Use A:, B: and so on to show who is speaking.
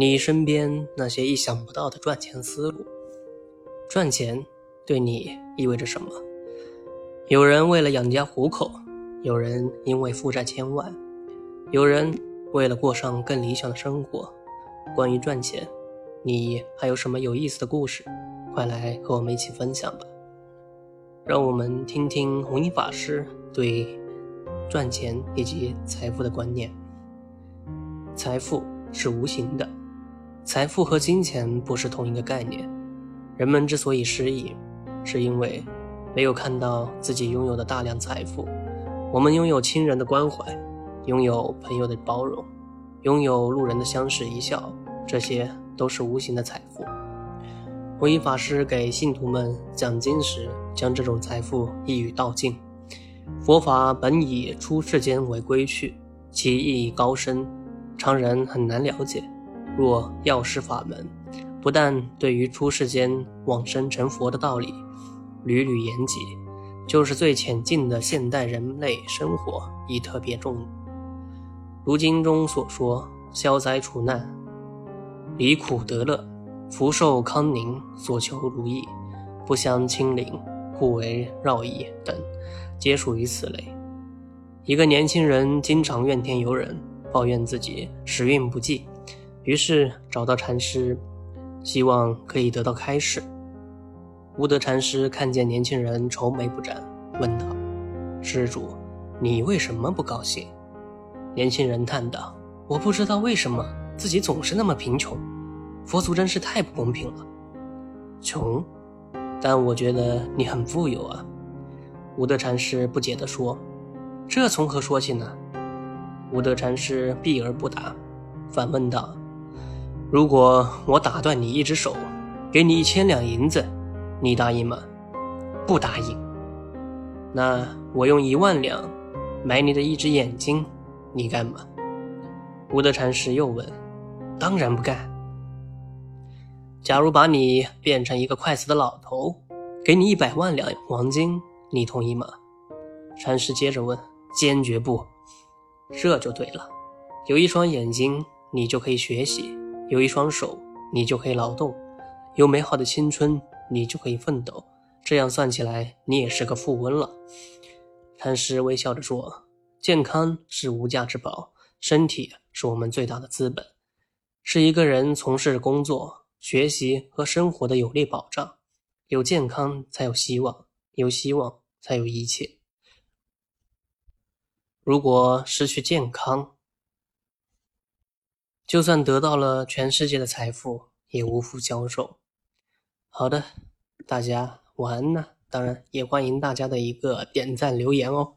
A: 你身边那些意想不到的赚钱思路。赚钱对你意味着什么？有人为了养家糊口，有人因为负债千万，有人为了过上更理想的生活。关于赚钱，你还有什么有意思的故事？快来和我们一起分享吧！让我们听听弘一法师对赚钱以及财富的观念。财富是无形的。财富和金钱不是同一个概念。人们之所以失意，是因为没有看到自己拥有的大量财富。我们拥有亲人的关怀，拥有朋友的包容，拥有路人的相视一笑，这些都是无形的财富。弘一法师给信徒们讲经时，将这种财富一语道尽：佛法本以出世间为归去，其意义高深，常人很难了解。若药师法门，不但对于出世间往生成佛的道理屡屡言及，就是最浅近的现代人类生活亦特别重。如经中所说，消灾除难、离苦得乐、福寿康宁、所求如意、不相亲邻、互为绕意等，皆属于此类。一个年轻人经常怨天尤人，抱怨自己时运不济。于是找到禅师，希望可以得到开示。无德禅师看见年轻人愁眉不展，问道：“施主，你为什么不高兴？”年轻人叹道：“我不知道为什么自己总是那么贫穷，佛祖真是太不公平了。”穷，但我觉得你很富有啊。”无德禅师不解地说：“这从何说起呢？”无德禅师避而不答，反问道。如果我打断你一只手，给你一千两银子，你答应吗？不答应。那我用一万两买你的一只眼睛，你干吗？无德禅师又问：“当然不干。”假如把你变成一个快死的老头，给你一百万两黄金，你同意吗？禅师接着问：“坚决不。”这就对了，有一双眼睛，你就可以学习。有一双手，你就可以劳动；有美好的青春，你就可以奋斗。这样算起来，你也是个富翁了。禅师微笑着说：“健康是无价之宝，身体是我们最大的资本，是一个人从事工作、学习和生活的有力保障。有健康才有希望，有希望才有一切。如果失去健康，”就算得到了全世界的财富，也无福消受。好的，大家晚安呢。当然，也欢迎大家的一个点赞留言哦。